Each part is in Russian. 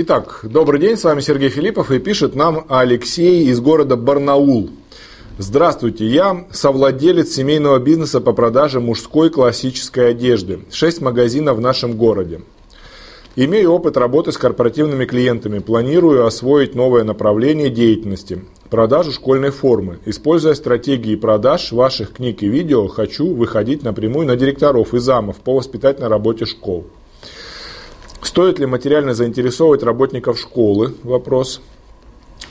Итак, добрый день, с вами Сергей Филиппов и пишет нам Алексей из города Барнаул. Здравствуйте, я совладелец семейного бизнеса по продаже мужской классической одежды. Шесть магазинов в нашем городе. Имею опыт работы с корпоративными клиентами. Планирую освоить новое направление деятельности – продажу школьной формы. Используя стратегии продаж ваших книг и видео, хочу выходить напрямую на директоров и замов по воспитательной работе школ. Стоит ли материально заинтересовывать работников школы? Вопрос.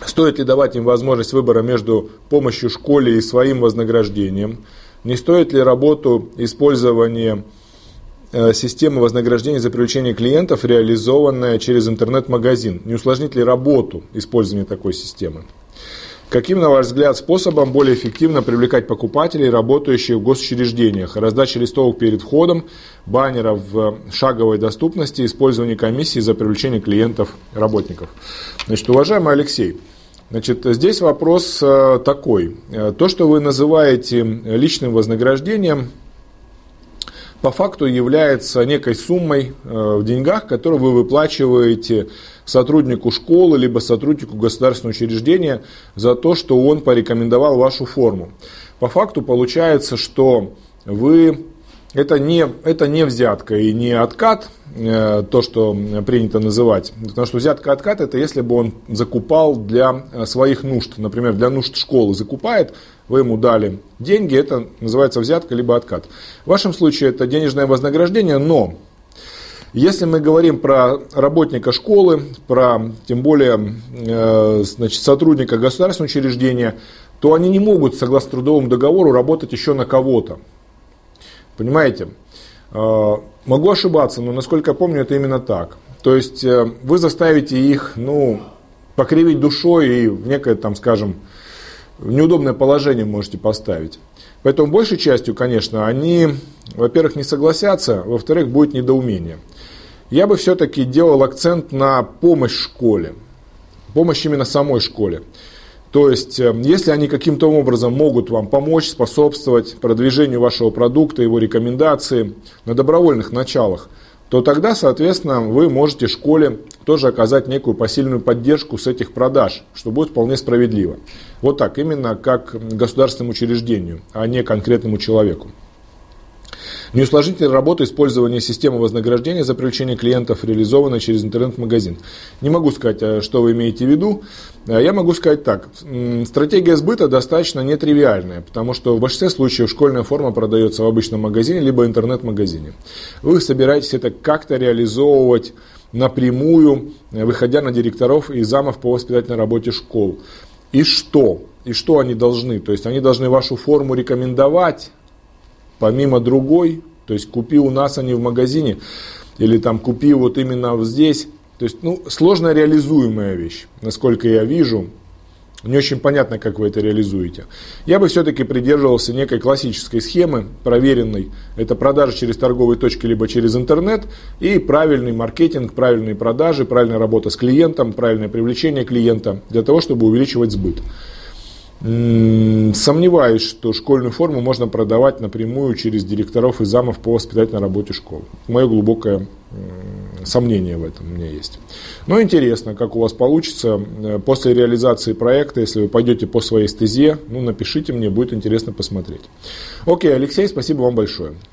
Стоит ли давать им возможность выбора между помощью школе и своим вознаграждением? Не стоит ли работу использования э, системы вознаграждения за привлечение клиентов, реализованная через интернет-магазин? Не усложнит ли работу использования такой системы? Каким, на ваш взгляд, способом более эффективно привлекать покупателей, работающих в госучреждениях? Раздача листовок перед входом, баннеров в шаговой доступности, использование комиссии за привлечение клиентов, работников. Значит, уважаемый Алексей, Значит, здесь вопрос э, такой. Э, то, что вы называете личным вознаграждением, по факту является некой суммой э, в деньгах, которую вы выплачиваете сотруднику школы либо сотруднику государственного учреждения за то, что он порекомендовал вашу форму. По факту получается, что вы это не, это не взятка и не откат, то, что принято называть. Потому что взятка откат это если бы он закупал для э, своих нужд. Например, для нужд школы закупает, вы ему дали деньги, это называется взятка либо откат. В вашем случае это денежное вознаграждение, но если мы говорим про работника школы, про тем более э, значит, сотрудника государственного учреждения, то они не могут, согласно трудовому договору, работать еще на кого-то. Понимаете? Э, могу ошибаться, но насколько я помню, это именно так. То есть э, вы заставите их, ну, покривить душой и в некое, там, скажем, неудобное положение можете поставить. Поэтому большей частью, конечно, они, во-первых, не согласятся, во-вторых, будет недоумение. Я бы все-таки делал акцент на помощь школе, помощь именно самой школе. То есть, э, если они каким-то образом могут вам помочь, способствовать продвижению вашего продукта, его рекомендации на добровольных началах, то тогда, соответственно, вы можете школе тоже оказать некую посильную поддержку с этих продаж, что будет вполне справедливо. Вот так, именно как государственному учреждению, а не конкретному человеку. Не усложнить ли работу использования системы вознаграждения за привлечение клиентов, реализованной через интернет-магазин? Не могу сказать, э, что вы имеете в виду. Э, я могу сказать так. Стратегия сбыта достаточно нетривиальная, потому что в большинстве случаев школьная форма продается в обычном магазине, либо интернет-магазине. Вы собираетесь это как-то реализовывать напрямую, э, выходя на директоров и замов по воспитательной работе школ. И что? И что они должны? То есть они должны вашу форму рекомендовать помимо другой, то есть купи у нас, а не в магазине, или там купи вот именно здесь. То есть, ну, сложно реализуемая вещь, насколько я вижу. Не очень понятно, как вы это реализуете. Я бы все-таки придерживался некой классической схемы, проверенной. Это продажа через торговые точки, либо через интернет. И правильный маркетинг, правильные продажи, правильная работа с клиентом, правильное привлечение клиента для того, чтобы увеличивать сбыт. Сомневаюсь, что школьную форму можно продавать напрямую через директоров и замов по воспитательной работе школ. Мое глубокое сомнение в этом у меня есть. Но интересно, как у вас получится э, после реализации проекта, если вы пойдете по своей стезе, ну напишите мне, будет интересно посмотреть. Окей, Алексей, спасибо вам большое.